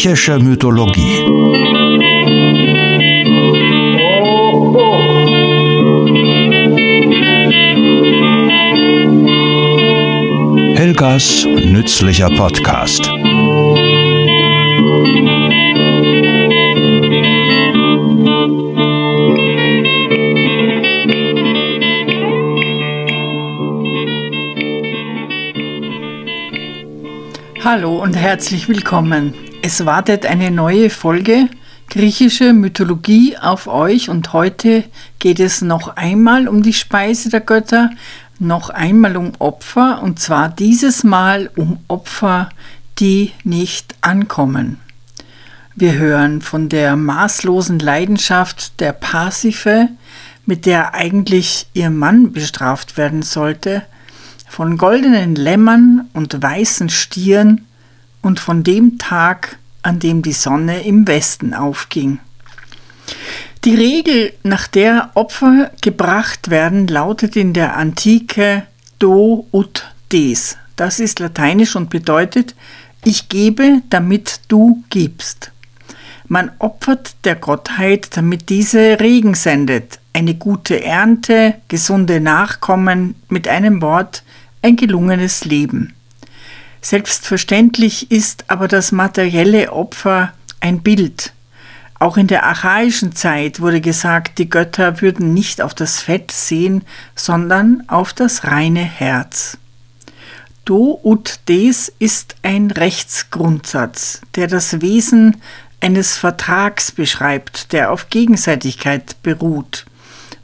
Griechische Mythologie. Helgas nützlicher Podcast. Hallo und herzlich willkommen. Es wartet eine neue Folge griechische Mythologie auf euch und heute geht es noch einmal um die Speise der Götter, noch einmal um Opfer und zwar dieses Mal um Opfer, die nicht ankommen. Wir hören von der maßlosen Leidenschaft der Pasiphae, mit der eigentlich ihr Mann bestraft werden sollte, von goldenen Lämmern und weißen Stieren und von dem Tag, an dem die Sonne im Westen aufging. Die Regel, nach der Opfer gebracht werden, lautet in der Antike do ut des. Das ist lateinisch und bedeutet, ich gebe, damit du gibst. Man opfert der Gottheit, damit diese Regen sendet, eine gute Ernte, gesunde Nachkommen, mit einem Wort ein gelungenes Leben. Selbstverständlich ist aber das materielle Opfer ein Bild. Auch in der archaischen Zeit wurde gesagt, die Götter würden nicht auf das Fett sehen, sondern auf das reine Herz. Do ut des ist ein Rechtsgrundsatz, der das Wesen eines Vertrags beschreibt, der auf Gegenseitigkeit beruht.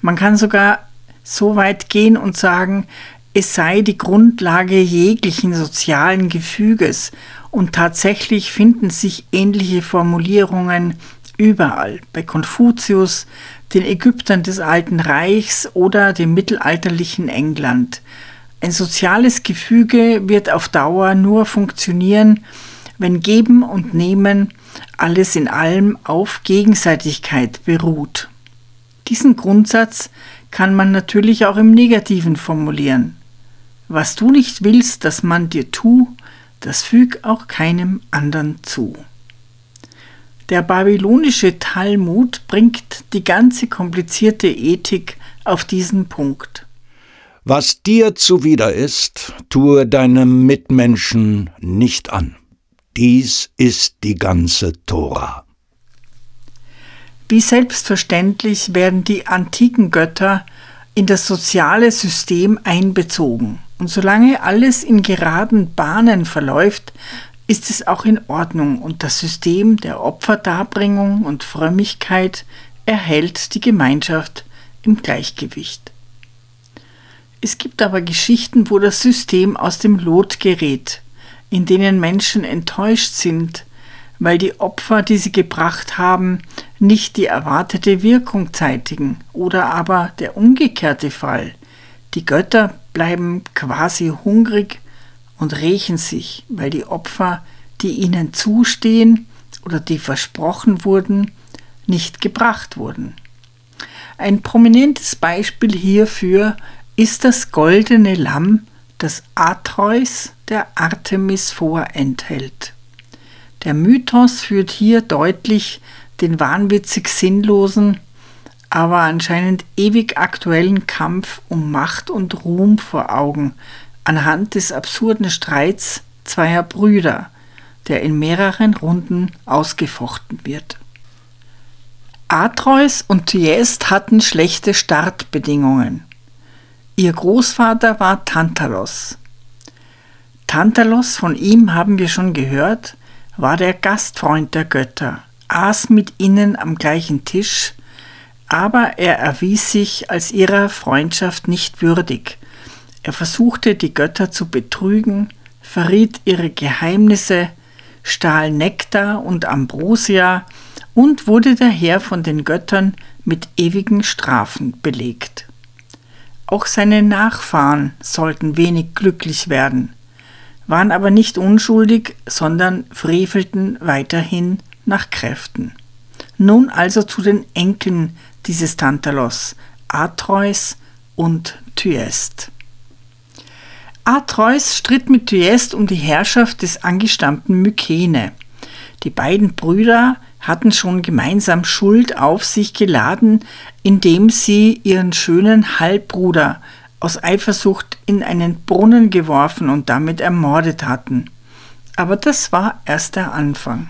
Man kann sogar so weit gehen und sagen, es sei die Grundlage jeglichen sozialen Gefüges und tatsächlich finden sich ähnliche Formulierungen überall, bei Konfuzius, den Ägyptern des Alten Reichs oder dem mittelalterlichen England. Ein soziales Gefüge wird auf Dauer nur funktionieren, wenn Geben und Nehmen alles in allem auf Gegenseitigkeit beruht. Diesen Grundsatz kann man natürlich auch im Negativen formulieren. Was du nicht willst, dass man dir tu, das füg auch keinem anderen zu. Der babylonische Talmud bringt die ganze komplizierte Ethik auf diesen Punkt. Was dir zuwider ist, tue deinem Mitmenschen nicht an. Dies ist die ganze Tora. Wie selbstverständlich werden die antiken Götter in das soziale System einbezogen. Und solange alles in geraden Bahnen verläuft, ist es auch in Ordnung und das System der Opferdarbringung und Frömmigkeit erhält die Gemeinschaft im Gleichgewicht. Es gibt aber Geschichten, wo das System aus dem Lot gerät, in denen Menschen enttäuscht sind, weil die Opfer, die sie gebracht haben, nicht die erwartete Wirkung zeitigen, oder aber der umgekehrte Fall. Die Götter bleiben quasi hungrig und rächen sich, weil die Opfer, die ihnen zustehen oder die versprochen wurden, nicht gebracht wurden. Ein prominentes Beispiel hierfür ist das goldene Lamm, das Atreus der Artemis vorenthält. Der Mythos führt hier deutlich den wahnwitzig sinnlosen, aber anscheinend ewig aktuellen Kampf um Macht und Ruhm vor Augen anhand des absurden Streits zweier Brüder, der in mehreren Runden ausgefochten wird. Atreus und Thyest hatten schlechte Startbedingungen. Ihr Großvater war Tantalos. Tantalos, von ihm haben wir schon gehört, war der Gastfreund der Götter, aß mit ihnen am gleichen Tisch, aber er erwies sich als ihrer Freundschaft nicht würdig. Er versuchte die Götter zu betrügen, verriet ihre Geheimnisse, stahl Nektar und Ambrosia und wurde daher von den Göttern mit ewigen Strafen belegt. Auch seine Nachfahren sollten wenig glücklich werden waren aber nicht unschuldig, sondern frevelten weiterhin nach Kräften. Nun also zu den Enkeln dieses Tantalos, Atreus und Thyest. Atreus stritt mit Thyest um die Herrschaft des angestammten Mykene. Die beiden Brüder hatten schon gemeinsam Schuld auf sich geladen, indem sie ihren schönen Halbbruder aus Eifersucht in einen Brunnen geworfen und damit ermordet hatten. Aber das war erst der Anfang.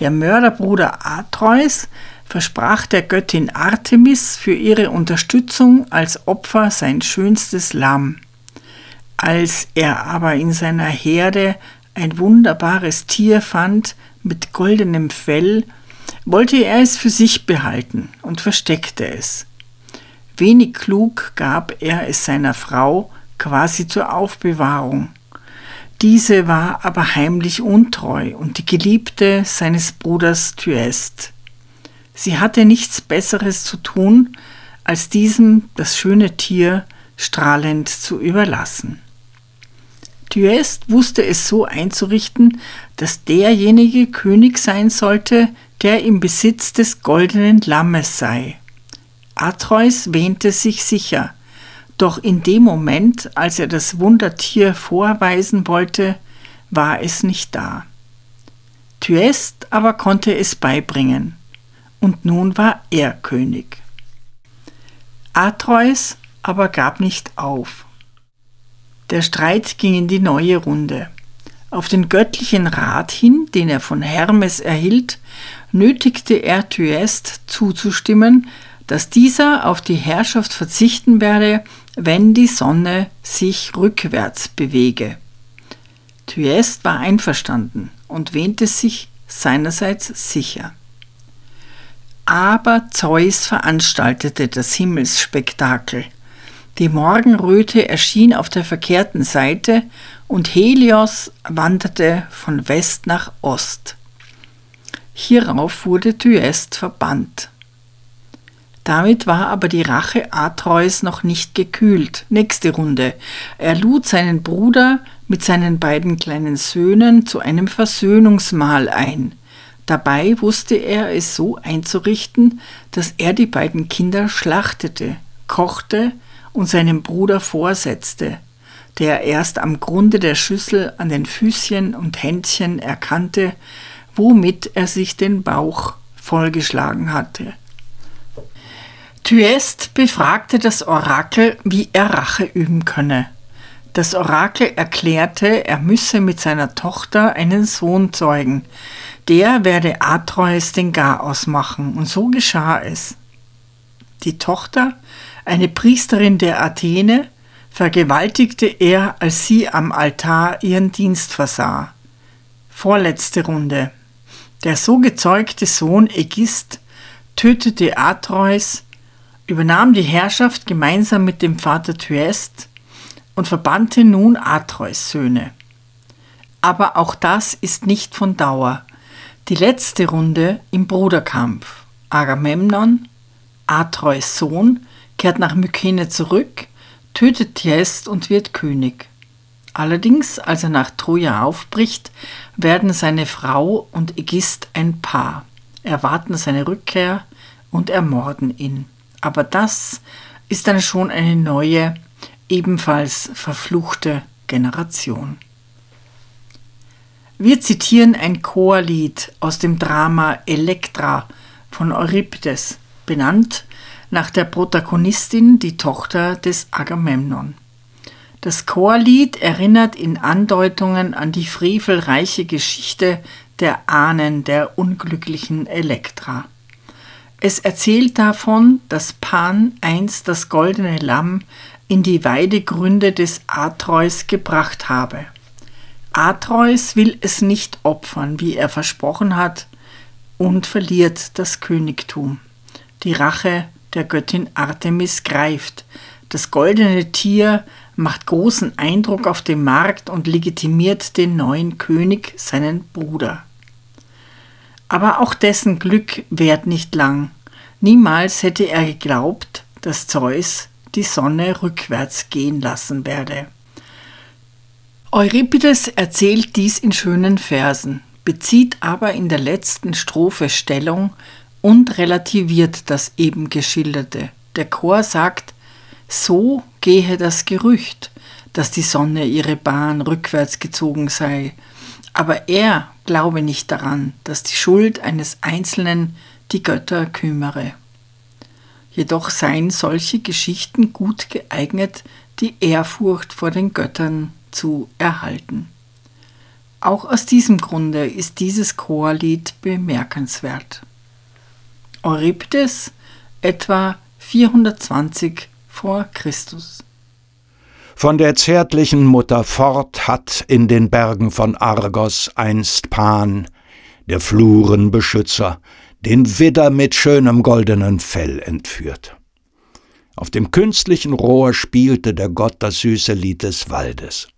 Der Mörderbruder Atreus versprach der Göttin Artemis für ihre Unterstützung als Opfer sein schönstes Lamm. Als er aber in seiner Herde ein wunderbares Tier fand mit goldenem Fell, wollte er es für sich behalten und versteckte es. Wenig klug gab er es seiner Frau quasi zur Aufbewahrung. Diese war aber heimlich untreu und die Geliebte seines Bruders Thyest. Sie hatte nichts Besseres zu tun, als diesem das schöne Tier strahlend zu überlassen. Thyest wusste es so einzurichten, dass derjenige König sein sollte, der im Besitz des goldenen Lammes sei. Atreus wähnte sich sicher, doch in dem Moment, als er das Wundertier vorweisen wollte, war es nicht da. Thyest aber konnte es beibringen, und nun war er König. Atreus aber gab nicht auf. Der Streit ging in die neue Runde. Auf den göttlichen Rat hin, den er von Hermes erhielt, nötigte er Thyest zuzustimmen, dass dieser auf die Herrschaft verzichten werde, wenn die Sonne sich rückwärts bewege. Thyest war einverstanden und wähnte sich seinerseits sicher. Aber Zeus veranstaltete das Himmelsspektakel. Die Morgenröte erschien auf der verkehrten Seite und Helios wanderte von West nach Ost. Hierauf wurde Thyest verbannt. Damit war aber die Rache Atreus noch nicht gekühlt. Nächste Runde. Er lud seinen Bruder mit seinen beiden kleinen Söhnen zu einem Versöhnungsmahl ein. Dabei wusste er es so einzurichten, dass er die beiden Kinder schlachtete, kochte und seinem Bruder vorsetzte, der erst am Grunde der Schüssel an den Füßchen und Händchen erkannte, womit er sich den Bauch vollgeschlagen hatte. Thyest befragte das Orakel, wie er Rache üben könne. Das Orakel erklärte, er müsse mit seiner Tochter einen Sohn zeugen. Der werde Atreus den Garaus machen, und so geschah es. Die Tochter, eine Priesterin der Athene, vergewaltigte er, als sie am Altar ihren Dienst versah. Vorletzte Runde. Der so gezeugte Sohn Ägist tötete Atreus, übernahm die Herrschaft gemeinsam mit dem Vater Thyest und verbannte nun Atreus Söhne. Aber auch das ist nicht von Dauer. Die letzte Runde im Bruderkampf. Agamemnon, Atreus Sohn, kehrt nach Mykene zurück, tötet Thyest und wird König. Allerdings, als er nach Troja aufbricht, werden seine Frau und Ägist ein Paar, erwarten seine Rückkehr und ermorden ihn. Aber das ist dann schon eine neue, ebenfalls verfluchte Generation. Wir zitieren ein Chorlied aus dem Drama Elektra von Euripides, benannt nach der Protagonistin, die Tochter des Agamemnon. Das Chorlied erinnert in Andeutungen an die frevelreiche Geschichte der Ahnen der unglücklichen Elektra. Es erzählt davon, dass Pan einst das goldene Lamm in die Weidegründe des Atreus gebracht habe. Atreus will es nicht opfern, wie er versprochen hat, und verliert das Königtum. Die Rache der Göttin Artemis greift. Das goldene Tier macht großen Eindruck auf dem Markt und legitimiert den neuen König, seinen Bruder. Aber auch dessen Glück währt nicht lang. Niemals hätte er geglaubt, dass Zeus die Sonne rückwärts gehen lassen werde. Euripides erzählt dies in schönen Versen, bezieht aber in der letzten Strophe Stellung und relativiert das eben geschilderte. Der Chor sagt, so gehe das Gerücht, dass die Sonne ihre Bahn rückwärts gezogen sei, aber er glaube nicht daran, dass die Schuld eines Einzelnen die Götter kümmere. Jedoch seien solche Geschichten gut geeignet, die Ehrfurcht vor den Göttern zu erhalten. Auch aus diesem Grunde ist dieses Chorlied bemerkenswert. Euripdes etwa 420 vor Christus. Von der zärtlichen Mutter fort hat in den Bergen von Argos einst Pan, der Flurenbeschützer, den Widder mit schönem goldenen Fell entführt. Auf dem künstlichen Rohr spielte der Gott das süße Lied des Waldes.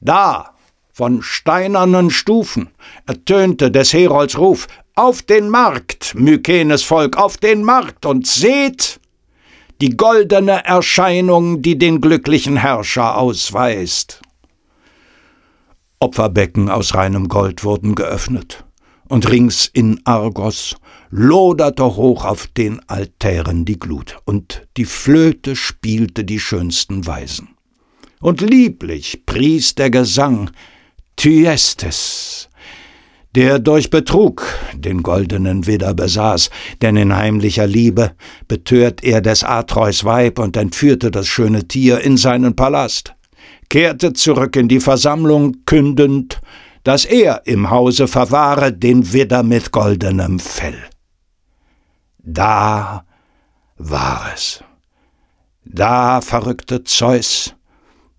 Da, von steinernen Stufen, ertönte des Herolds Ruf, auf den Markt, Mykenes Volk, auf den Markt, und seht, die goldene Erscheinung, die den glücklichen Herrscher ausweist. Opferbecken aus reinem Gold wurden geöffnet, und rings in Argos loderte hoch auf den Altären die Glut, und die Flöte spielte die schönsten Weisen. Und lieblich pries der Gesang Thyestes, der durch Betrug den goldenen Widder besaß, denn in heimlicher Liebe betört er des Atreus Weib und entführte das schöne Tier in seinen Palast, kehrte zurück in die Versammlung, kündend, dass er im Hause verwahre den Widder mit goldenem Fell. Da war es. Da verrückte Zeus,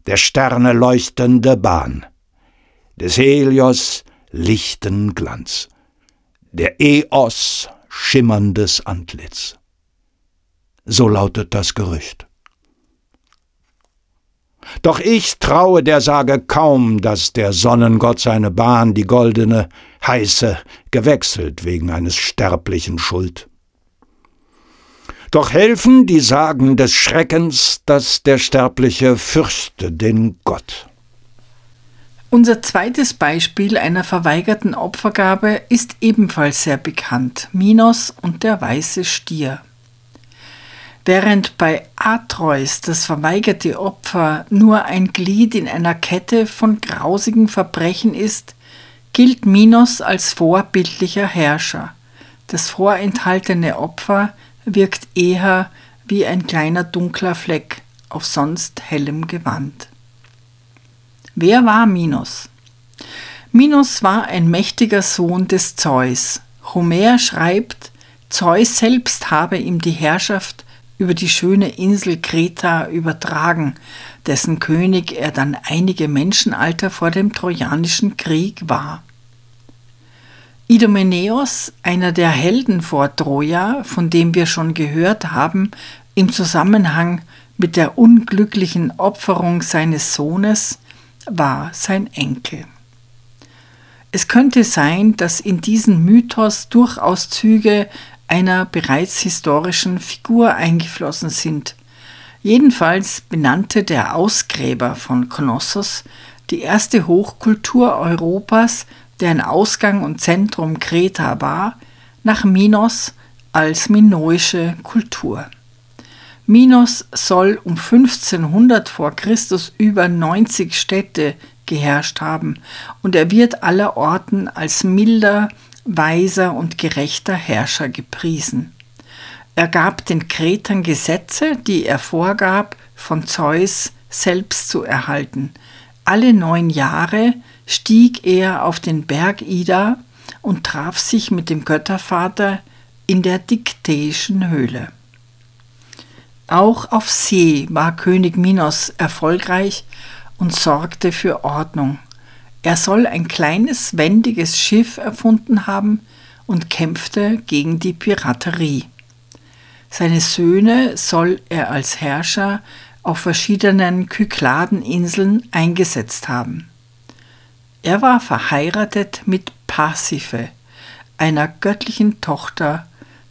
der Sterne leuchtende Bahn, des Helios lichten Glanz, der Eos schimmerndes Antlitz. So lautet das Gerücht. Doch ich traue der Sage kaum, dass der Sonnengott seine Bahn, die goldene, heiße, gewechselt wegen eines sterblichen Schuld. Doch helfen die Sagen des Schreckens, dass der Sterbliche fürchte den Gott. Unser zweites Beispiel einer verweigerten Opfergabe ist ebenfalls sehr bekannt, Minos und der weiße Stier. Während bei Atreus das verweigerte Opfer nur ein Glied in einer Kette von grausigen Verbrechen ist, gilt Minos als vorbildlicher Herrscher. Das vorenthaltene Opfer wirkt eher wie ein kleiner dunkler Fleck auf sonst hellem Gewand. Wer war Minos? Minos war ein mächtiger Sohn des Zeus. Homer schreibt, Zeus selbst habe ihm die Herrschaft über die schöne Insel Kreta übertragen, dessen König er dann einige Menschenalter vor dem Trojanischen Krieg war. Idomeneus, einer der Helden vor Troja, von dem wir schon gehört haben, im Zusammenhang mit der unglücklichen Opferung seines Sohnes, war sein Enkel. Es könnte sein, dass in diesen Mythos durchaus Züge einer bereits historischen Figur eingeflossen sind. Jedenfalls benannte der Ausgräber von Knossos die erste Hochkultur Europas, deren Ausgang und Zentrum Kreta war, nach Minos als minoische Kultur. Minos soll um 1500 vor Christus über 90 Städte geherrscht haben und er wird allerorten als milder, weiser und gerechter Herrscher gepriesen. Er gab den Kretern Gesetze, die er vorgab, von Zeus selbst zu erhalten. Alle neun Jahre stieg er auf den Berg Ida und traf sich mit dem Göttervater in der Diktäischen Höhle. Auch auf See war König Minos erfolgreich und sorgte für Ordnung. Er soll ein kleines, wendiges Schiff erfunden haben und kämpfte gegen die Piraterie. Seine Söhne soll er als Herrscher auf verschiedenen Kykladeninseln eingesetzt haben. Er war verheiratet mit Pasiphae, einer göttlichen Tochter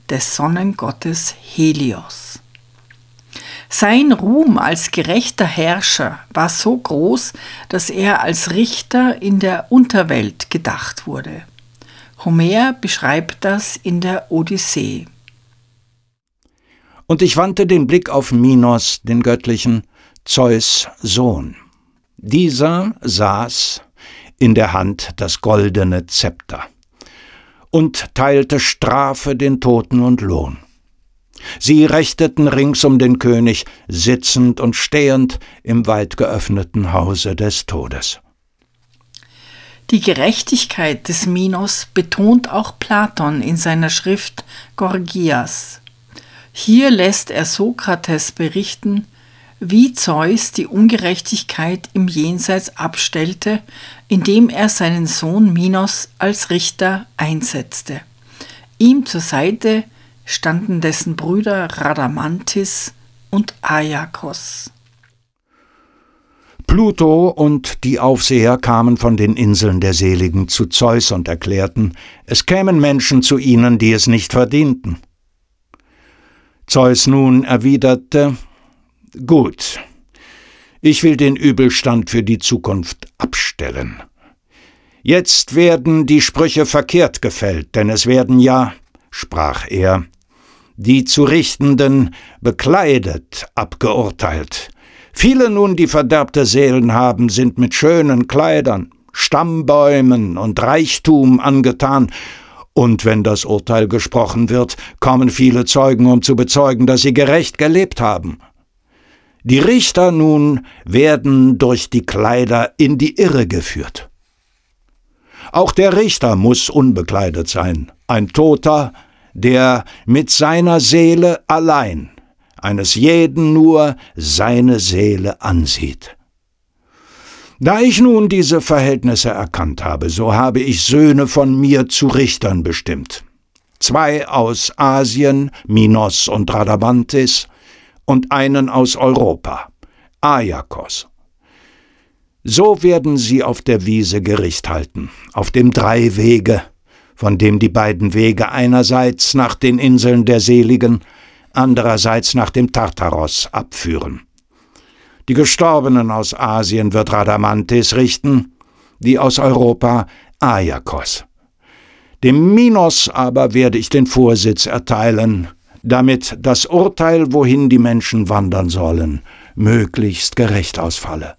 des Sonnengottes Helios. Sein Ruhm als gerechter Herrscher war so groß, dass er als Richter in der Unterwelt gedacht wurde. Homer beschreibt das in der Odyssee. Und ich wandte den Blick auf Minos, den göttlichen Zeus Sohn. Dieser saß in der Hand das goldene Zepter und teilte Strafe den Toten und Lohn. Sie rechteten rings um den König, sitzend und stehend im weit geöffneten Hause des Todes. Die Gerechtigkeit des Minos betont auch Platon in seiner Schrift Gorgias. Hier lässt er Sokrates berichten, wie Zeus die Ungerechtigkeit im Jenseits abstellte, indem er seinen Sohn Minos als Richter einsetzte. Ihm zur Seite standen dessen Brüder Radamantis und Ajakos. Pluto und die Aufseher kamen von den Inseln der Seligen zu Zeus und erklärten, es kämen Menschen zu ihnen, die es nicht verdienten. Zeus nun erwiderte, Gut, ich will den Übelstand für die Zukunft abstellen. Jetzt werden die Sprüche verkehrt gefällt, denn es werden ja, sprach er, die zu Richtenden bekleidet abgeurteilt. Viele nun, die verderbte Seelen haben, sind mit schönen Kleidern, Stammbäumen und Reichtum angetan, und wenn das Urteil gesprochen wird, kommen viele Zeugen, um zu bezeugen, dass sie gerecht gelebt haben. Die Richter nun werden durch die Kleider in die Irre geführt. Auch der Richter muss unbekleidet sein, ein Toter, der mit seiner Seele allein eines jeden nur seine Seele ansieht. Da ich nun diese Verhältnisse erkannt habe, so habe ich Söhne von mir zu Richtern bestimmt. Zwei aus Asien, Minos und Radamantis, und einen aus Europa, Ajakos. So werden sie auf der Wiese Gericht halten, auf dem Dreiwege, von dem die beiden Wege einerseits nach den Inseln der Seligen, andererseits nach dem Tartaros abführen. Die Gestorbenen aus Asien wird Radamantis richten, die aus Europa Ajakos. Dem Minos aber werde ich den Vorsitz erteilen, damit das Urteil, wohin die Menschen wandern sollen, möglichst gerecht ausfalle.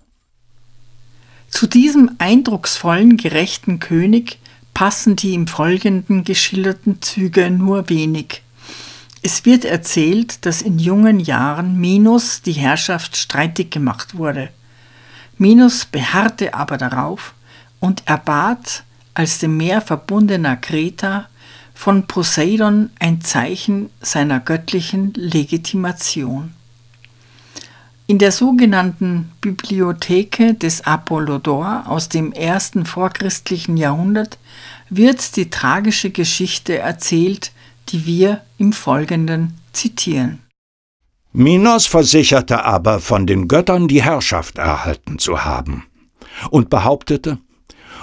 Zu diesem eindrucksvollen, gerechten König passen die im Folgenden geschilderten Züge nur wenig. Es wird erzählt, dass in jungen Jahren Minos die Herrschaft streitig gemacht wurde. Minos beharrte aber darauf und erbat als dem Meer verbundener Kreta von Poseidon ein Zeichen seiner göttlichen Legitimation. In der sogenannten Bibliotheke des Apollodor aus dem ersten vorchristlichen Jahrhundert wird die tragische Geschichte erzählt, die wir im Folgenden zitieren. Minos versicherte aber, von den Göttern die Herrschaft erhalten zu haben, und behauptete,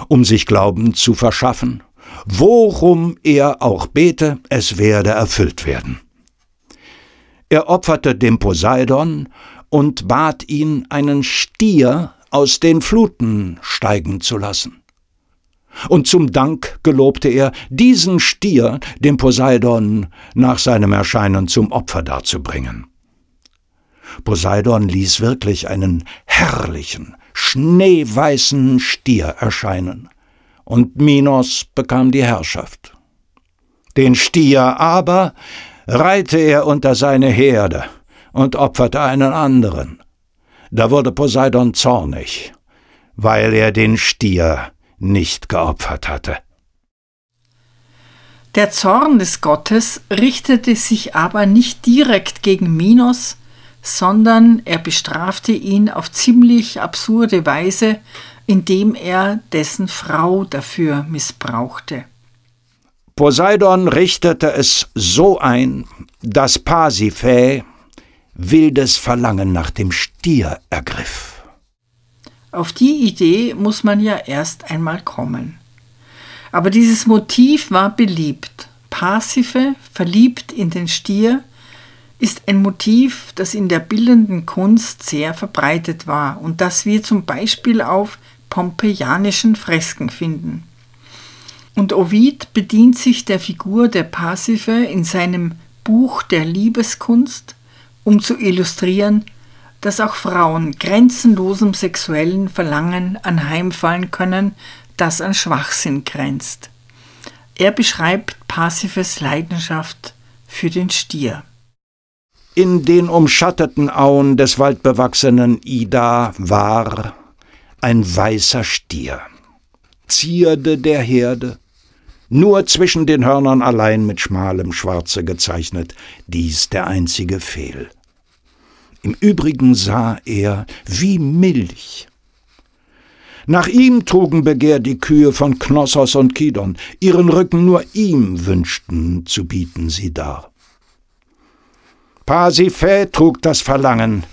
um sich Glauben zu verschaffen, worum er auch bete, es werde erfüllt werden. Er opferte dem Poseidon und bat ihn, einen Stier aus den Fluten steigen zu lassen und zum Dank gelobte er, diesen Stier dem Poseidon nach seinem Erscheinen zum Opfer darzubringen. Poseidon ließ wirklich einen herrlichen, schneeweißen Stier erscheinen, und Minos bekam die Herrschaft. Den Stier aber reihte er unter seine Herde und opferte einen anderen. Da wurde Poseidon zornig, weil er den Stier nicht geopfert hatte. Der Zorn des Gottes richtete sich aber nicht direkt gegen Minos, sondern er bestrafte ihn auf ziemlich absurde Weise, indem er dessen Frau dafür missbrauchte. Poseidon richtete es so ein, dass Pasiphae wildes Verlangen nach dem Stier ergriff. Auf die Idee muss man ja erst einmal kommen. Aber dieses Motiv war beliebt. Passive, verliebt in den Stier, ist ein Motiv, das in der bildenden Kunst sehr verbreitet war und das wir zum Beispiel auf pompeianischen Fresken finden. Und Ovid bedient sich der Figur der Passive in seinem Buch der Liebeskunst, um zu illustrieren, dass auch Frauen grenzenlosem sexuellen Verlangen anheimfallen können, das an Schwachsinn grenzt. Er beschreibt Parsifes Leidenschaft für den Stier. In den umschatteten Auen des waldbewachsenen Ida war ein weißer Stier, Zierde der Herde, nur zwischen den Hörnern allein mit schmalem Schwarze gezeichnet, dies der einzige Fehl. Im Übrigen sah er wie Milch. Nach ihm trugen Begehr die Kühe von Knossos und Kidon, ihren Rücken nur ihm wünschten zu bieten sie dar. Pasiphae trug das Verlangen,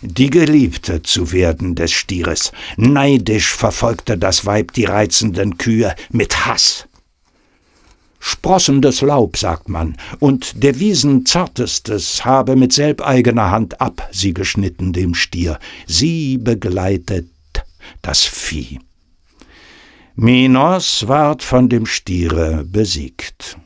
die Geliebte zu werden des Stieres. Neidisch verfolgte das Weib die reizenden Kühe mit Hass sprossendes Laub, sagt man, und der Wiesen zartestes habe mit selbeigener Hand ab sie geschnitten dem Stier, sie begleitet das Vieh. Minos ward von dem Stiere besiegt.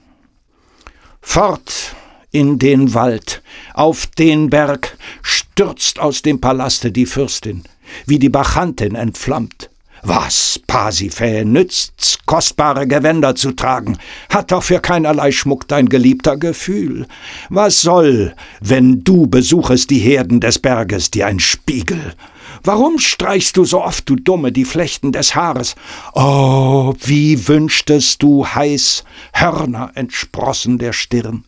Fort in den Wald, auf den Berg, stürzt aus dem Palaste die Fürstin, wie die Bachantin entflammt. Was, Pasiphae, nützt's, kostbare Gewänder zu tragen? Hat doch für keinerlei Schmuck dein geliebter Gefühl. Was soll, wenn du besuchest die Herden des Berges, dir ein Spiegel? Warum streichst du so oft, du Dumme, die Flechten des Haares? Oh, wie wünschtest du heiß, Hörner entsprossen der Stirn.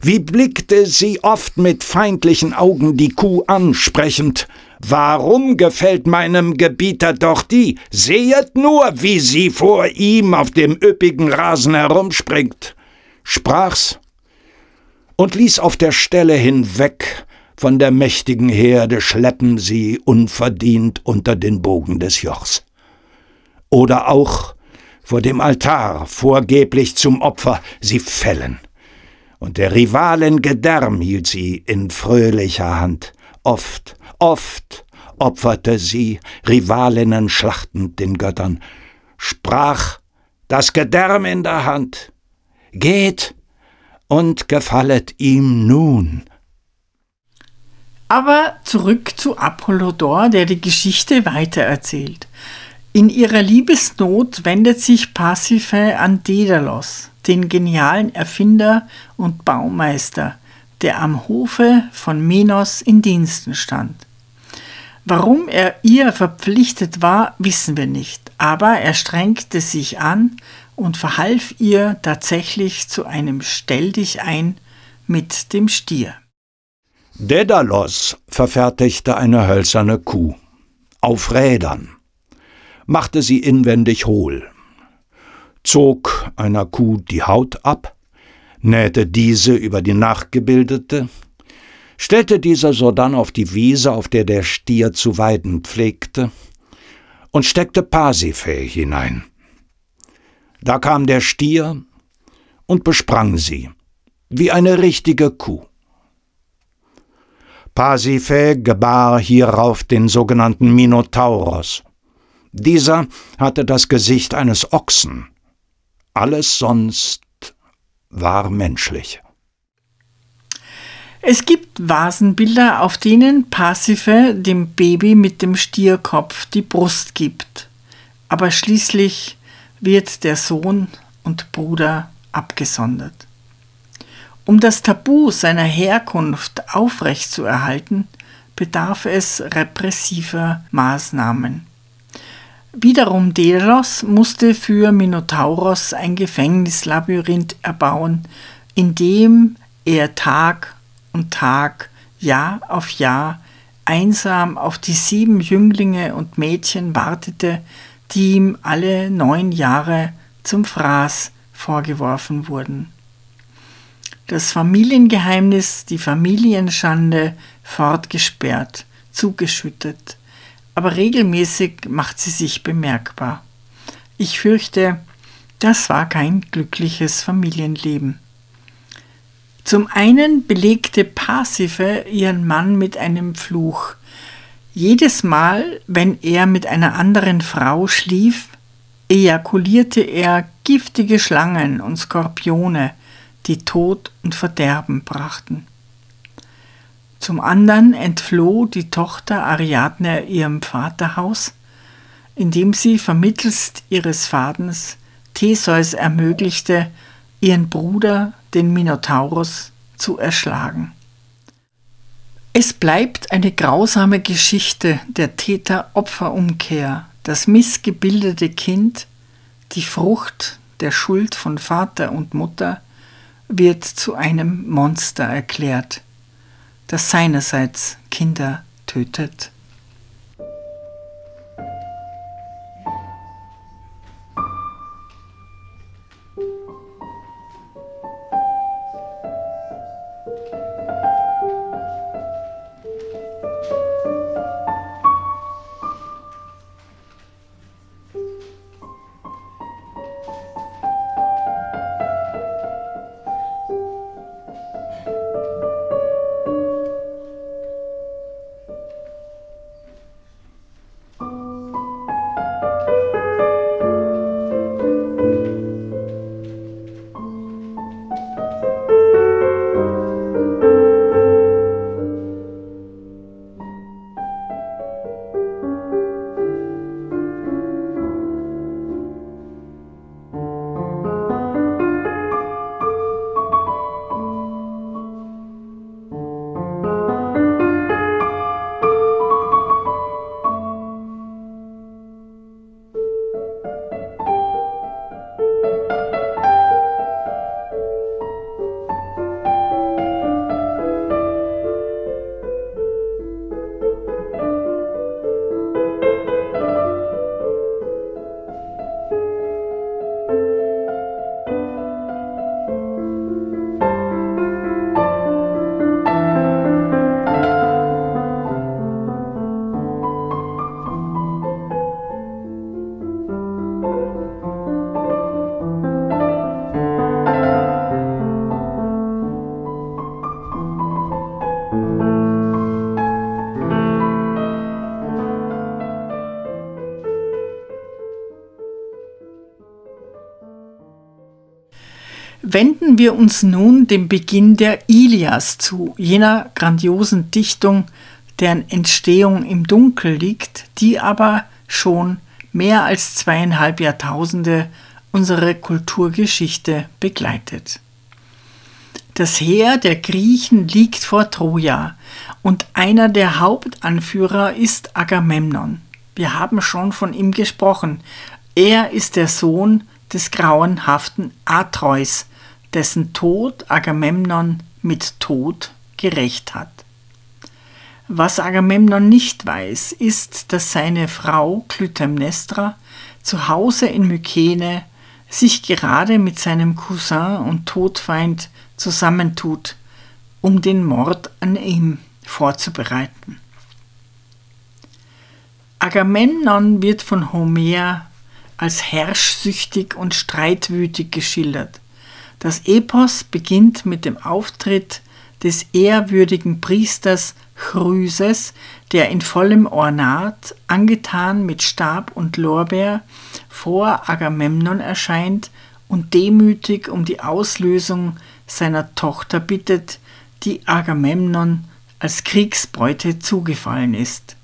Wie blickte sie oft mit feindlichen Augen die Kuh ansprechend, Warum gefällt meinem Gebieter doch die? Sehet nur, wie sie vor ihm auf dem üppigen Rasen herumspringt, sprach's und ließ auf der Stelle hinweg von der mächtigen Herde schleppen sie unverdient unter den Bogen des Jochs. Oder auch vor dem Altar vorgeblich zum Opfer sie fällen. Und der Rivalen Gedärm hielt sie in fröhlicher Hand, oft Oft opferte sie, Rivalinnen schlachtend den Göttern, sprach das Gedärm in der Hand, geht und gefallet ihm nun. Aber zurück zu Apollodor, der die Geschichte weitererzählt. In ihrer Liebesnot wendet sich Pasiphae an Daedalus, den genialen Erfinder und Baumeister, der am Hofe von Minos in Diensten stand. Warum er ihr verpflichtet war, wissen wir nicht, aber er strengte sich an und verhalf ihr tatsächlich zu einem Stell dich ein mit dem Stier. Daedalus verfertigte eine hölzerne Kuh auf Rädern, machte sie inwendig hohl, zog einer Kuh die Haut ab, nähte diese über die nachgebildete, stellte dieser sodann auf die Wiese, auf der der Stier zu weiden pflegte, und steckte Pasiphae hinein. Da kam der Stier und besprang sie, wie eine richtige Kuh. Pasiphae gebar hierauf den sogenannten Minotauros. Dieser hatte das Gesicht eines Ochsen. Alles sonst war menschlich. Es gibt Vasenbilder, auf denen Pasiphae dem Baby mit dem Stierkopf die Brust gibt. Aber schließlich wird der Sohn und Bruder abgesondert. Um das Tabu seiner Herkunft aufrechtzuerhalten, bedarf es repressiver Maßnahmen. Wiederum Delos musste für Minotauros ein Gefängnislabyrinth erbauen, in dem er Tag und Tag, Jahr auf Jahr, einsam auf die sieben Jünglinge und Mädchen wartete, die ihm alle neun Jahre zum Fraß vorgeworfen wurden. Das Familiengeheimnis, die Familienschande fortgesperrt, zugeschüttet, aber regelmäßig macht sie sich bemerkbar. Ich fürchte, das war kein glückliches Familienleben. Zum einen belegte Pasiphae ihren Mann mit einem Fluch. Jedes Mal, wenn er mit einer anderen Frau schlief, ejakulierte er giftige Schlangen und Skorpione, die Tod und Verderben brachten. Zum anderen entfloh die Tochter Ariadne ihrem Vaterhaus. indem sie vermittelst ihres Fadens Theseus ermöglichte, ihren Bruder, den Minotaurus, zu erschlagen. Es bleibt eine grausame Geschichte der Täter-Opfer-Umkehr, das missgebildete Kind, die Frucht der Schuld von Vater und Mutter, wird zu einem Monster erklärt, das seinerseits Kinder tötet. Wir uns nun dem Beginn der Ilias zu, jener grandiosen Dichtung, deren Entstehung im Dunkel liegt, die aber schon mehr als zweieinhalb Jahrtausende unsere Kulturgeschichte begleitet. Das Heer der Griechen liegt vor Troja und einer der Hauptanführer ist Agamemnon. Wir haben schon von ihm gesprochen. Er ist der Sohn des grauenhaften Atreus, dessen Tod Agamemnon mit Tod gerecht hat. Was Agamemnon nicht weiß, ist, dass seine Frau Clytemnestra zu Hause in Mykene sich gerade mit seinem Cousin und Todfeind zusammentut, um den Mord an ihm vorzubereiten. Agamemnon wird von Homer als herrschsüchtig und streitwütig geschildert. Das Epos beginnt mit dem Auftritt des ehrwürdigen Priesters Chryses, der in vollem Ornat, angetan mit Stab und Lorbeer, vor Agamemnon erscheint und demütig um die Auslösung seiner Tochter bittet, die Agamemnon als Kriegsbeute zugefallen ist.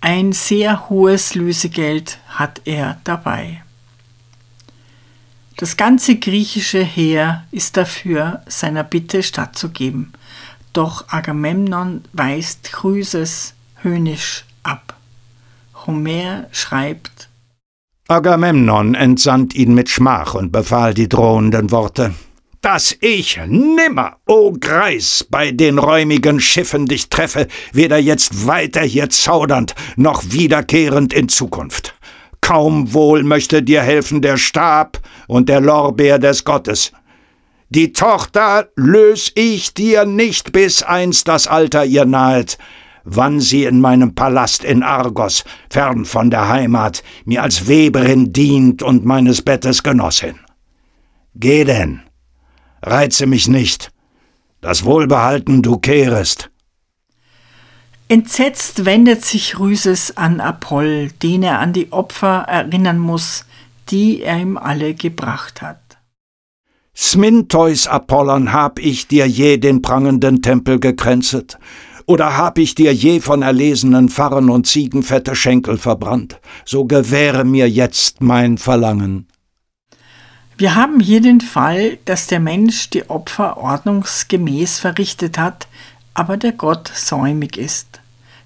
Ein sehr hohes Lösegeld hat er dabei. Das ganze griechische Heer ist dafür, seiner Bitte stattzugeben, doch Agamemnon weist Chryses höhnisch ab. Homer schreibt Agamemnon entsandt ihn mit Schmach und befahl die drohenden Worte dass ich nimmer, o oh Greis, bei den räumigen Schiffen dich treffe, weder jetzt weiter hier zaudernd, noch wiederkehrend in Zukunft. Kaum wohl möchte dir helfen der Stab und der Lorbeer des Gottes. Die Tochter lös ich dir nicht, bis einst das Alter ihr nahet, wann sie in meinem Palast in Argos, fern von der Heimat, mir als Weberin dient und meines Bettes Genossin. Geh denn, reize mich nicht, das Wohlbehalten du kehrest. Entsetzt wendet sich Rüses an Apoll, den er an die Opfer erinnern muss, die er ihm alle gebracht hat. Smintheus Apollon hab ich dir je den prangenden Tempel gekränzet, Oder hab ich dir je von erlesenen Pfarren und Ziegen fette Schenkel verbrannt? So gewähre mir jetzt mein Verlangen. Wir haben hier den Fall, dass der Mensch die Opfer ordnungsgemäß verrichtet hat, aber der Gott säumig ist.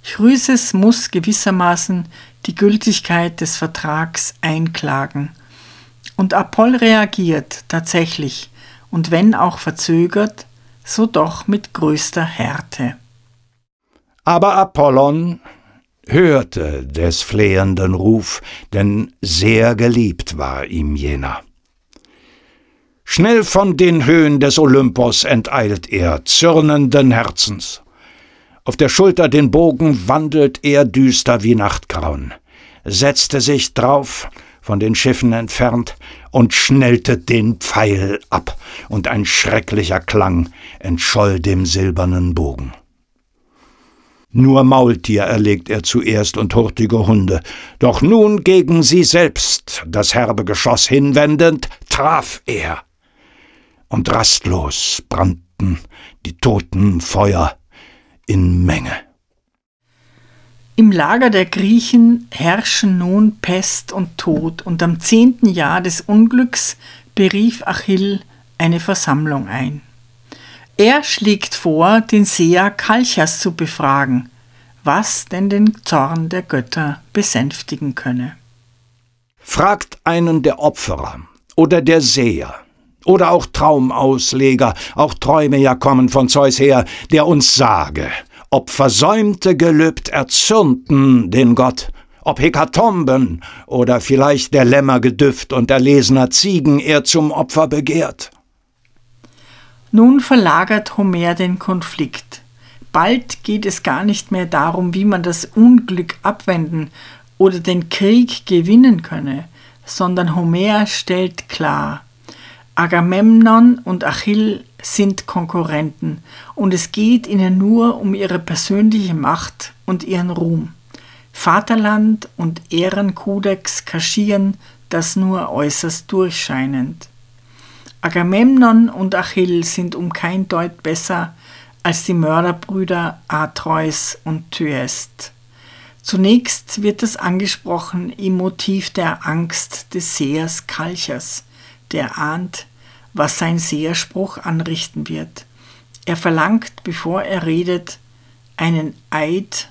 Chrüses muss gewissermaßen die Gültigkeit des Vertrags einklagen. Und Apoll reagiert tatsächlich, und wenn auch verzögert, so doch mit größter Härte. Aber Apollon hörte des flehenden Ruf, denn sehr geliebt war ihm jener. Schnell von den Höhen des Olympos enteilt er, zürnenden Herzens. Auf der Schulter den Bogen wandelt er düster wie Nachtgrauen, setzte sich drauf, von den Schiffen entfernt, und schnellte den Pfeil ab, und ein schrecklicher Klang entscholl dem silbernen Bogen. Nur Maultier erlegt er zuerst und hurtige Hunde, doch nun gegen sie selbst das herbe Geschoss hinwendend, traf er. Und rastlos brannten die toten Feuer in Menge. Im Lager der Griechen herrschen nun Pest und Tod, und am zehnten Jahr des Unglücks berief Achill eine Versammlung ein. Er schlägt vor, den Seher Kalchas zu befragen, was denn den Zorn der Götter besänftigen könne. Fragt einen der Opferer oder der Seher oder auch Traumausleger, auch Träume ja kommen von Zeus her, der uns sage, ob versäumte Gelübd erzürnten den Gott, ob Hekatomben oder vielleicht der Lämmer Gedüft und erlesener Ziegen er zum Opfer begehrt. Nun verlagert Homer den Konflikt. Bald geht es gar nicht mehr darum, wie man das Unglück abwenden oder den Krieg gewinnen könne, sondern Homer stellt klar, Agamemnon und Achill sind Konkurrenten und es geht ihnen nur um ihre persönliche Macht und ihren Ruhm. Vaterland und Ehrenkodex kaschieren das nur äußerst durchscheinend. Agamemnon und Achill sind um kein Deut besser als die Mörderbrüder Atreus und Thyest. Zunächst wird das angesprochen im Motiv der Angst des Sehers Kalchas, der ahnt, was sein Seherspruch anrichten wird. Er verlangt, bevor er redet, einen Eid,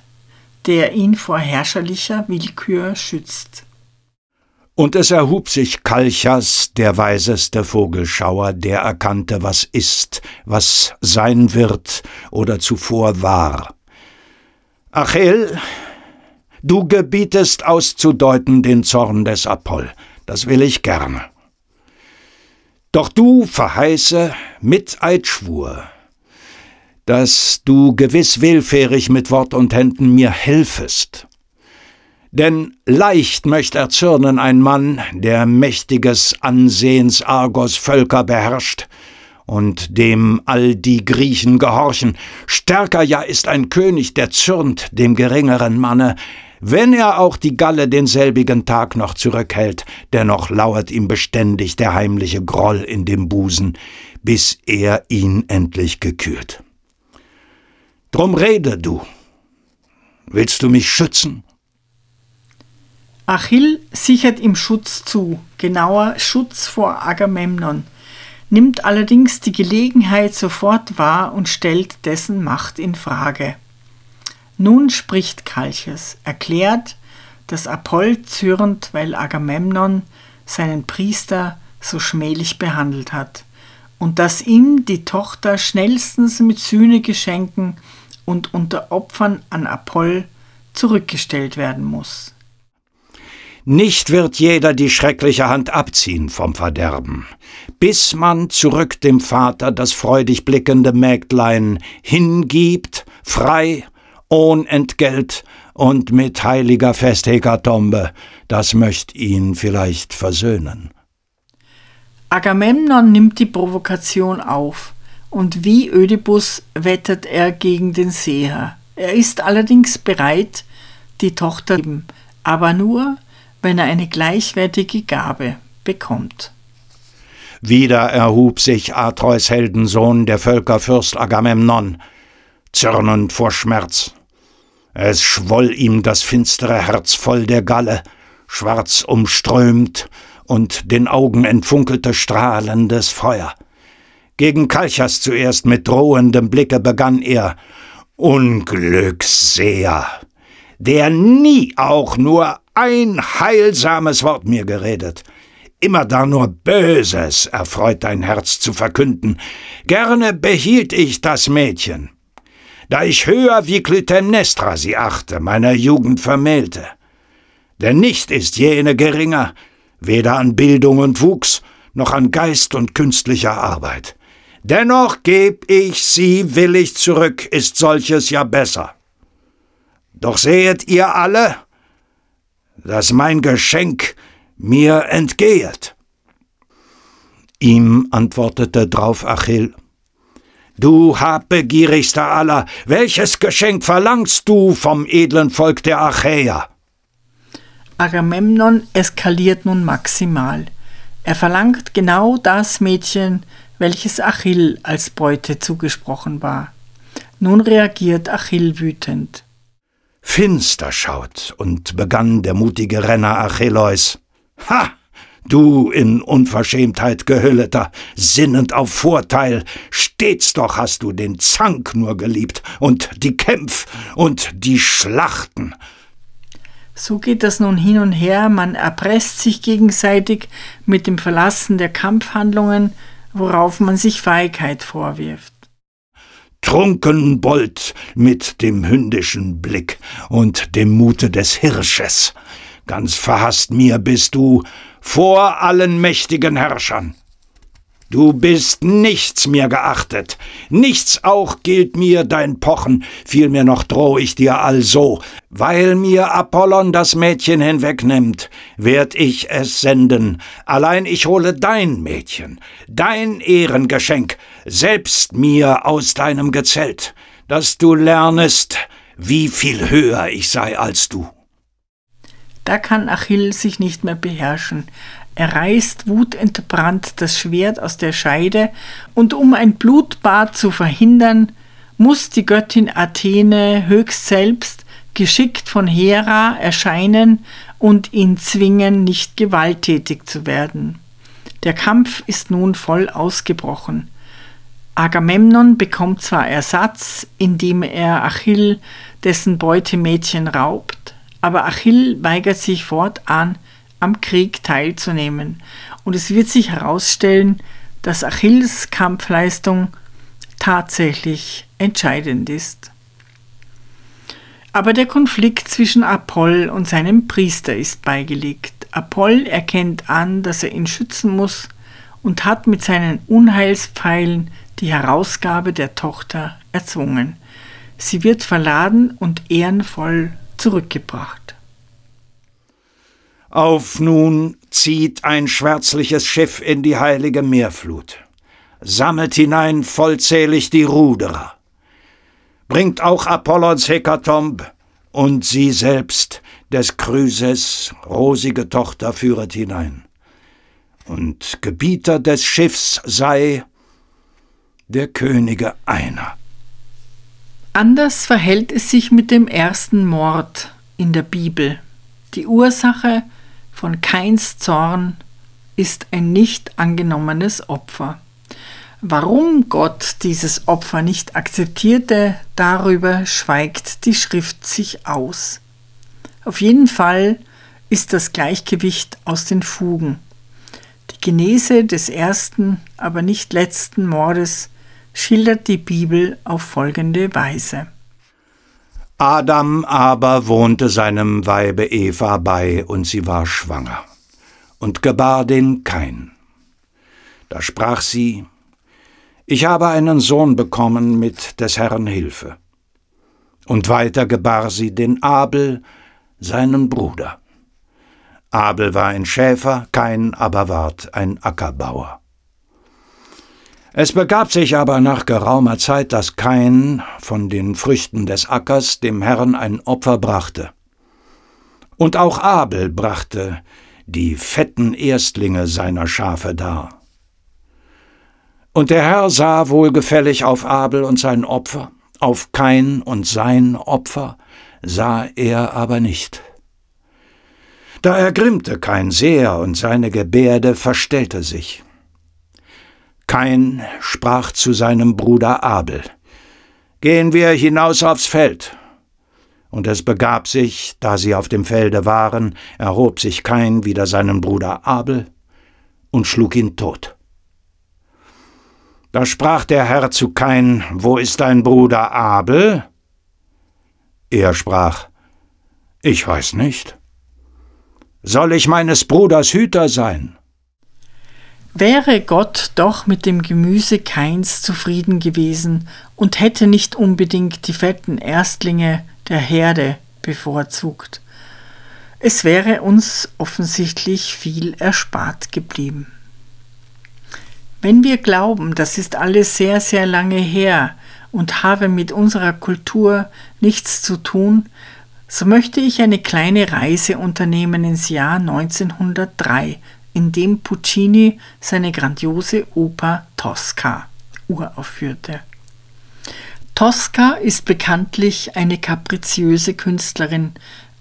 der ihn vor herrscherlicher Willkür schützt. Und es erhub sich Kalchas, der weiseste Vogelschauer, der erkannte, was ist, was sein wird oder zuvor war. Achill, du gebietest auszudeuten den Zorn des Apoll, das will ich gerne. Doch du verheiße mit Eidschwur, dass du gewiss willfährig mit Wort und Händen mir helfest denn leicht möcht erzürnen ein Mann, der mächtiges Ansehens Argos Völker beherrscht, und dem all die Griechen gehorchen. Stärker ja ist ein König, der zürnt dem geringeren Manne, wenn er auch die Galle denselbigen Tag noch zurückhält, dennoch lauert ihm beständig der heimliche Groll in dem Busen, bis er ihn endlich gekürt. Drum rede du. Willst du mich schützen? Achill sichert ihm Schutz zu, genauer Schutz vor Agamemnon, nimmt allerdings die Gelegenheit sofort wahr und stellt dessen Macht in Frage. Nun spricht Kalchas, erklärt, dass Apoll zürnt, weil Agamemnon seinen Priester so schmählich behandelt hat und dass ihm die Tochter schnellstens mit Sühnegeschenken und unter Opfern an Apoll zurückgestellt werden muss. Nicht wird jeder die schreckliche Hand abziehen vom Verderben, bis man zurück dem Vater das freudig blickende Mägdlein hingibt, frei, ohn Entgelt und mit heiliger Festhekatombe, das möcht ihn vielleicht versöhnen. Agamemnon nimmt die Provokation auf, und wie Ödipus wettet er gegen den Seher. Er ist allerdings bereit, die Tochter zu geben, aber nur, wenn er eine gleichwertige Gabe bekommt. Wieder erhub sich Atreus Heldensohn, der Völkerfürst Agamemnon. Zürnend vor Schmerz. Es schwoll ihm das finstere Herz voll der Galle, schwarz umströmt, und den Augen entfunkelte strahlendes Feuer. Gegen Kalchas zuerst mit drohendem Blicke begann er. Unglücksseher, der nie auch nur ein heilsames Wort mir geredet, immer da nur Böses erfreut dein Herz zu verkünden. Gerne behielt ich das Mädchen, da ich höher wie Clytemnestra sie achte, meiner Jugend vermählte. Denn nicht ist jene geringer, weder an Bildung und Wuchs, noch an Geist und künstlicher Arbeit. Dennoch geb ich sie willig zurück, ist solches ja besser. Doch sehet ihr alle, dass mein Geschenk mir entgehet. Ihm antwortete drauf Achill, Du habegierigster aller, welches Geschenk verlangst du vom edlen Volk der Achäer? Agamemnon eskaliert nun maximal. Er verlangt genau das Mädchen, welches Achill als Beute zugesprochen war. Nun reagiert Achill wütend. Finster schaut und begann der mutige Renner Achilleus. Ha! Du in Unverschämtheit gehülleter, sinnend auf Vorteil, stets doch hast du den Zank nur geliebt und die Kämpf und die Schlachten. So geht das nun hin und her, man erpresst sich gegenseitig mit dem Verlassen der Kampfhandlungen, worauf man sich Feigheit vorwirft. Trunkenbold mit dem hündischen Blick und dem Mute des Hirsches. Ganz verhasst mir bist du vor allen mächtigen Herrschern. Du bist nichts mir geachtet, nichts auch gilt mir dein Pochen, vielmehr noch droh ich dir also, weil mir Apollon das Mädchen hinwegnimmt, werd ich es senden, allein ich hole dein Mädchen, dein Ehrengeschenk, selbst mir aus deinem Gezelt, dass du lernest, wie viel höher ich sei als du. Da kann Achill sich nicht mehr beherrschen. Er reißt wutentbrannt das Schwert aus der Scheide, und um ein Blutbad zu verhindern, muss die Göttin Athene höchst selbst, geschickt von Hera, erscheinen und ihn zwingen, nicht gewalttätig zu werden. Der Kampf ist nun voll ausgebrochen. Agamemnon bekommt zwar Ersatz, indem er Achill dessen Beutemädchen raubt, aber Achill weigert sich fortan, am Krieg teilzunehmen. Und es wird sich herausstellen, dass Achilles Kampfleistung tatsächlich entscheidend ist. Aber der Konflikt zwischen Apoll und seinem Priester ist beigelegt. Apoll erkennt an, dass er ihn schützen muss und hat mit seinen Unheilspfeilen die Herausgabe der Tochter erzwungen. Sie wird verladen und ehrenvoll zurückgebracht. Auf nun zieht ein schwärzliches Schiff in die heilige Meerflut, sammelt hinein vollzählig die Ruderer, bringt auch Apollons Hekatomb und sie selbst, des Chryses rosige Tochter, führet hinein. Und Gebieter des Schiffs sei der Könige einer. Anders verhält es sich mit dem ersten Mord in der Bibel. Die Ursache von Keins Zorn ist ein nicht angenommenes Opfer. Warum Gott dieses Opfer nicht akzeptierte, darüber schweigt die Schrift sich aus. Auf jeden Fall ist das Gleichgewicht aus den Fugen. Die Genese des ersten, aber nicht letzten Mordes schildert die Bibel auf folgende Weise. Adam aber wohnte seinem Weibe Eva bei, und sie war schwanger, und gebar den Kain. Da sprach sie, Ich habe einen Sohn bekommen mit des Herrn Hilfe. Und weiter gebar sie den Abel, seinen Bruder. Abel war ein Schäfer, Kain aber ward ein Ackerbauer. Es begab sich aber nach geraumer Zeit, dass Kain von den Früchten des Ackers dem Herrn ein Opfer brachte. Und auch Abel brachte die fetten Erstlinge seiner Schafe dar. Und der Herr sah wohlgefällig auf Abel und sein Opfer, auf Kain und sein Opfer sah er aber nicht. Da ergrimmte Kain sehr, und seine Gebärde verstellte sich. Kain sprach zu seinem Bruder Abel, Gehen wir hinaus aufs Feld. Und es begab sich, da sie auf dem Felde waren, erhob sich Kain wider seinen Bruder Abel und schlug ihn tot. Da sprach der Herr zu Kain, Wo ist dein Bruder Abel? Er sprach, Ich weiß nicht. Soll ich meines Bruders Hüter sein? Wäre Gott doch mit dem Gemüse Keins zufrieden gewesen und hätte nicht unbedingt die fetten Erstlinge der Herde bevorzugt. Es wäre uns offensichtlich viel erspart geblieben. Wenn wir glauben, das ist alles sehr, sehr lange her und habe mit unserer Kultur nichts zu tun, so möchte ich eine kleine Reise unternehmen ins Jahr 1903, in dem Puccini seine grandiose Oper Tosca uraufführte. Tosca ist bekanntlich eine kapriziöse Künstlerin,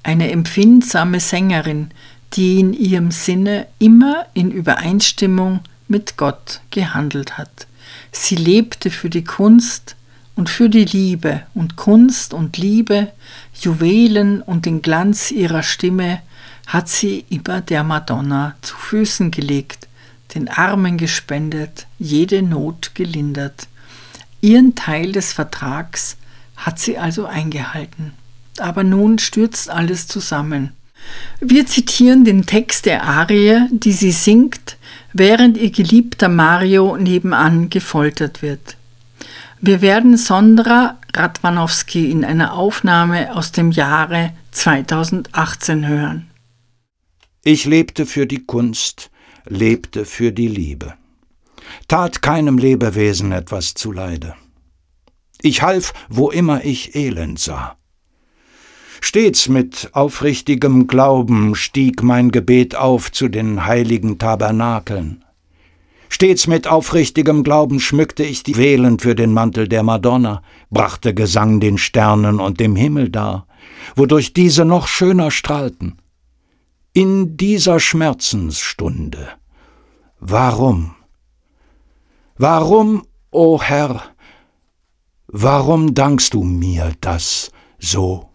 eine empfindsame Sängerin, die in ihrem Sinne immer in Übereinstimmung mit Gott gehandelt hat. Sie lebte für die Kunst, und für die Liebe und Kunst und Liebe, Juwelen und den Glanz ihrer Stimme hat sie immer der Madonna zu Füßen gelegt, den Armen gespendet, jede Not gelindert. Ihren Teil des Vertrags hat sie also eingehalten. Aber nun stürzt alles zusammen. Wir zitieren den Text der Arie, die sie singt, während ihr geliebter Mario nebenan gefoltert wird. Wir werden Sondra Radwanowski in einer Aufnahme aus dem Jahre 2018 hören. Ich lebte für die Kunst, lebte für die Liebe, tat keinem Lebewesen etwas zuleide. Ich half, wo immer ich Elend sah. Stets mit aufrichtigem Glauben stieg mein Gebet auf zu den heiligen Tabernakeln. Stets mit aufrichtigem Glauben schmückte ich die Velen für den Mantel der Madonna, brachte Gesang den Sternen und dem Himmel dar, wodurch diese noch schöner strahlten. In dieser Schmerzensstunde. Warum? Warum, o oh Herr, warum dankst du mir das so?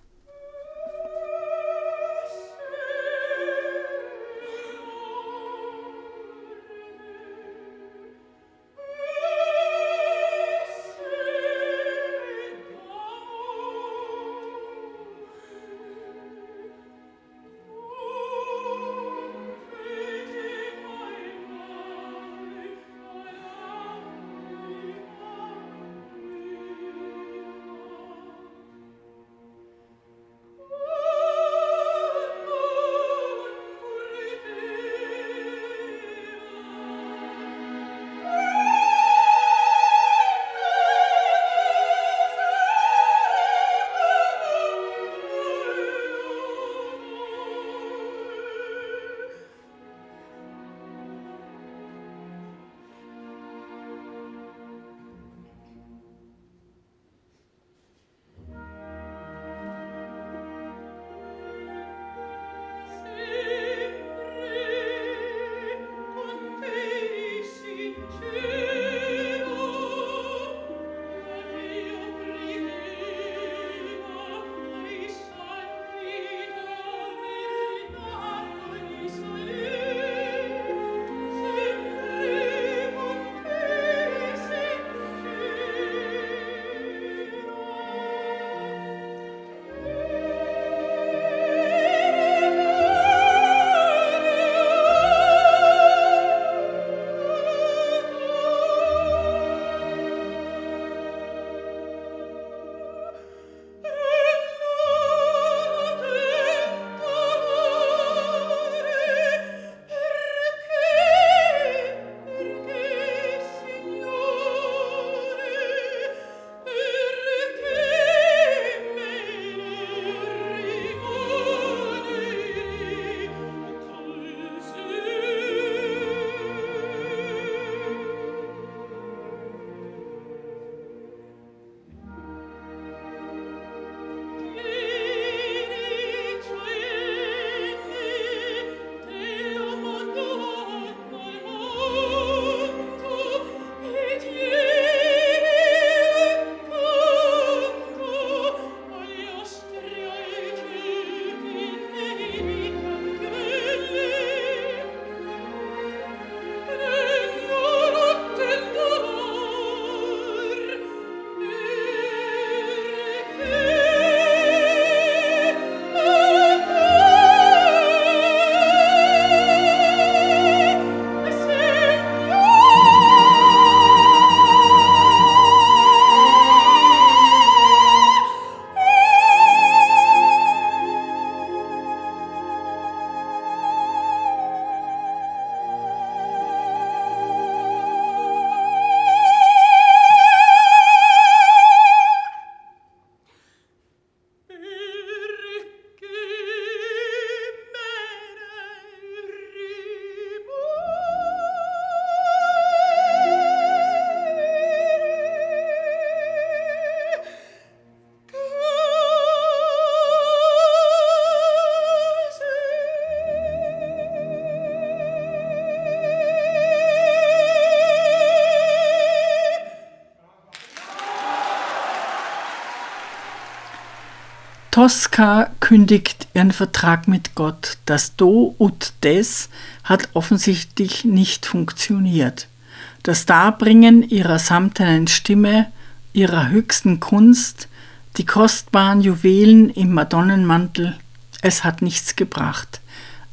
Tosca kündigt ihren Vertrag mit Gott. Das Do ut Des hat offensichtlich nicht funktioniert. Das Darbringen ihrer samtenen Stimme, ihrer höchsten Kunst, die kostbaren Juwelen im Madonnenmantel, es hat nichts gebracht.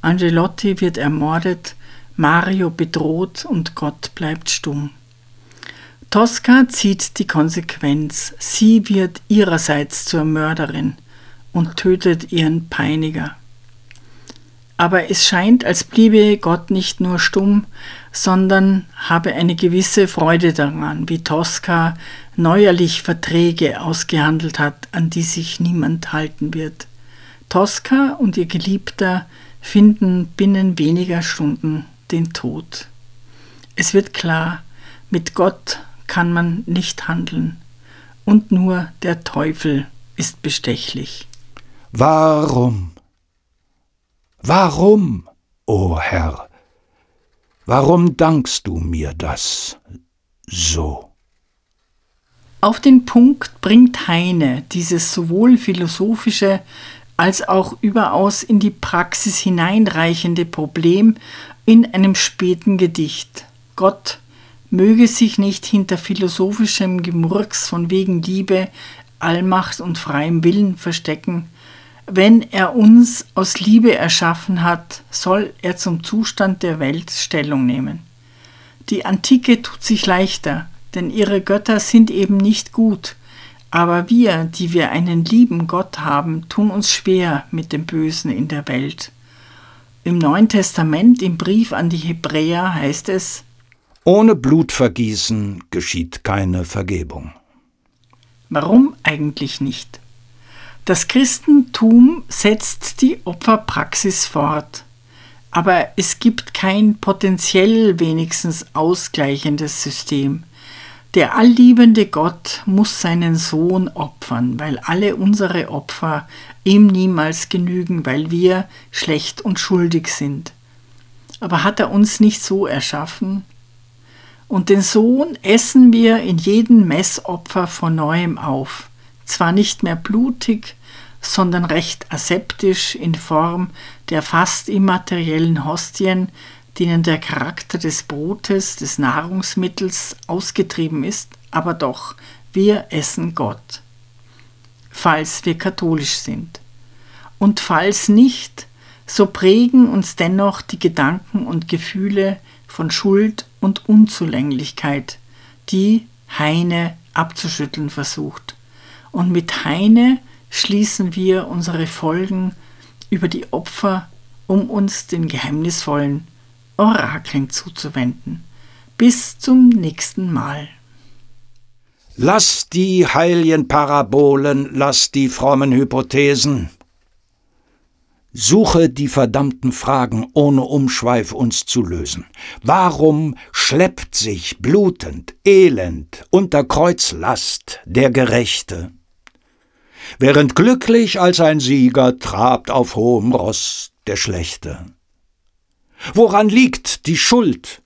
Angelotti wird ermordet, Mario bedroht und Gott bleibt stumm. Tosca zieht die Konsequenz. Sie wird ihrerseits zur Mörderin und tötet ihren Peiniger. Aber es scheint, als bliebe Gott nicht nur stumm, sondern habe eine gewisse Freude daran, wie Tosca neuerlich Verträge ausgehandelt hat, an die sich niemand halten wird. Tosca und ihr Geliebter finden binnen weniger Stunden den Tod. Es wird klar, mit Gott kann man nicht handeln, und nur der Teufel ist bestechlich. Warum? Warum, o oh Herr? Warum dankst du mir das so? Auf den Punkt bringt Heine dieses sowohl philosophische als auch überaus in die Praxis hineinreichende Problem in einem späten Gedicht. Gott möge sich nicht hinter philosophischem Gemurks von wegen Liebe, Allmacht und freiem Willen verstecken, wenn er uns aus Liebe erschaffen hat, soll er zum Zustand der Welt Stellung nehmen. Die Antike tut sich leichter, denn ihre Götter sind eben nicht gut, aber wir, die wir einen lieben Gott haben, tun uns schwer mit dem Bösen in der Welt. Im Neuen Testament, im Brief an die Hebräer, heißt es Ohne Blutvergießen geschieht keine Vergebung. Warum eigentlich nicht? Das Christentum setzt die Opferpraxis fort, aber es gibt kein potenziell wenigstens ausgleichendes System. Der allliebende Gott muss seinen Sohn opfern, weil alle unsere Opfer ihm niemals genügen, weil wir schlecht und schuldig sind. Aber hat er uns nicht so erschaffen? Und den Sohn essen wir in jedem Messopfer von neuem auf zwar nicht mehr blutig, sondern recht aseptisch in Form der fast immateriellen Hostien, denen der Charakter des Brotes, des Nahrungsmittels ausgetrieben ist, aber doch, wir essen Gott, falls wir katholisch sind. Und falls nicht, so prägen uns dennoch die Gedanken und Gefühle von Schuld und Unzulänglichkeit, die Heine abzuschütteln versucht und mit Heine schließen wir unsere Folgen über die Opfer, um uns den geheimnisvollen Orakeln zuzuwenden. Bis zum nächsten Mal. Lass die heiligen Parabolen, lass die frommen Hypothesen. Suche die verdammten Fragen, ohne Umschweif uns zu lösen. Warum schleppt sich blutend, elend, unter Kreuzlast der Gerechte? Während glücklich als ein Sieger trabt auf hohem Ross der Schlechte. Woran liegt die Schuld?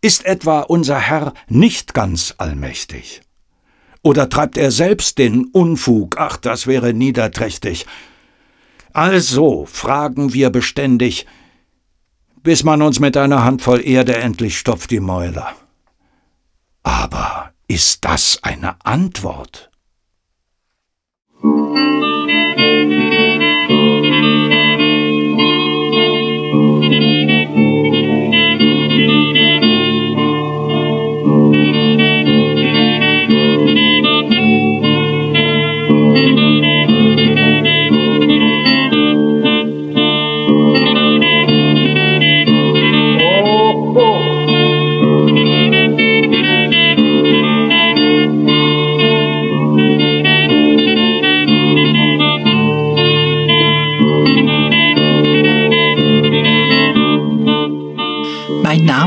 Ist etwa unser Herr nicht ganz allmächtig? Oder treibt er selbst den Unfug? Ach, das wäre niederträchtig. Also fragen wir beständig, bis man uns mit einer Handvoll Erde endlich stopft die Mäuler. Aber ist das eine Antwort? thank mm -hmm. you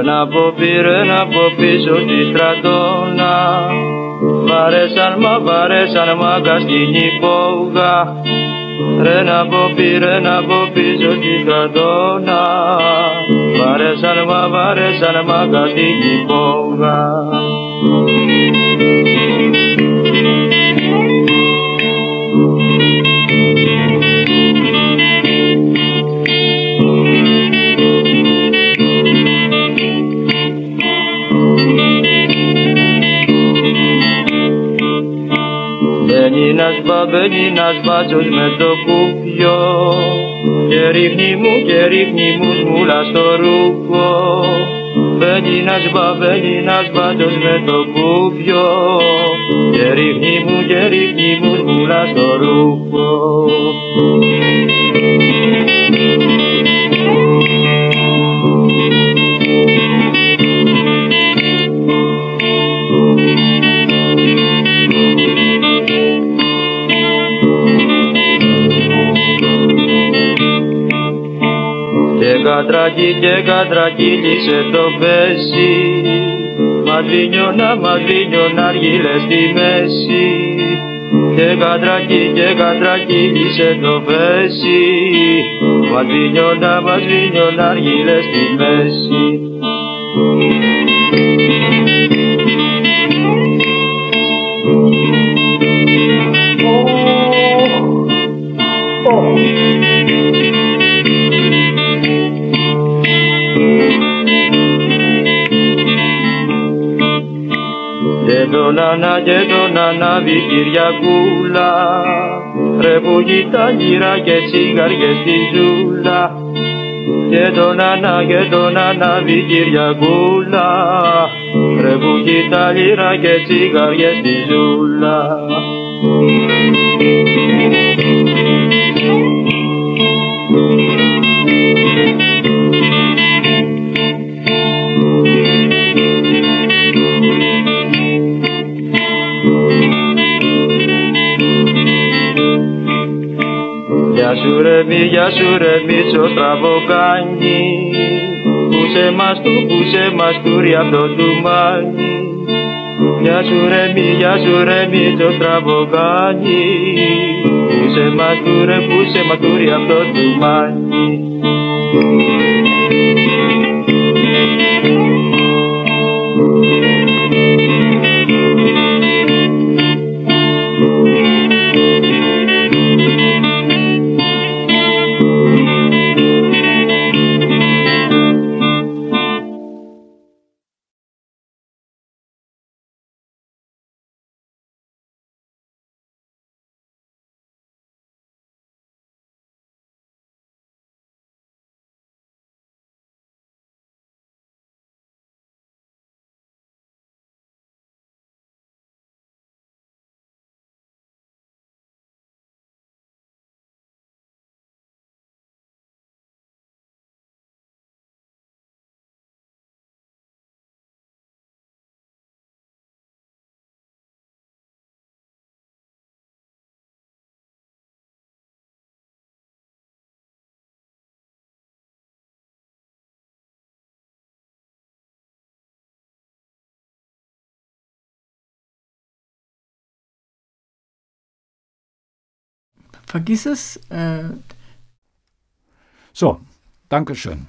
Πήρνα από πήρνα από πίσω στη στρατόνα. Βαρέσαν μα βαρέσαν μα στην υπόγα. Τρένα από πήρνα από πίσω στη στρατόνα. Βαρέσαν μα βαρέσαν μα στην υπόγα. Ένας μπαμπελίνας μπάτσος με το κουπιό και ρίχνει μου και ρίχνει μου σμούλα στο ρούχο. Μπελίνας μπαμπελίνας μπάτσος με το κουπιό και ρίχνει μου και ρίχνει μου σμούλα στο ρούχο κατρακί και κατρακύλισε το πέσι. Μαδρίνιωνα, μαδρίνιωνα αργύλε στη μέση. Και κατρακί και κατρακύλισε το πέσι. Μαδρίνιωνα, μαδρίνιωνα αργύλε στη μέση γειτονάνα, γειτονάνα, βικυριακούλα Ρε που γητά γυρά και τσιγάριες στη ζούλα. Γειτονάνα, γειτονάνα, βικυριακούλα Ρε που γητά γυρά και τσιγάριες στη ζούλα. Γεια σου ρε Μίτσο στραβοκάνι Πούσε μας του, πούσε μας του ρε αυτό του μάνι Γεια σου ρε μη, γεια σου ρε Μίτσο στραβοκάνι Πούσε μας του ρε, πούσε μας του ρε αυτό του μάνι Vergiss es. Äh so, Dankeschön.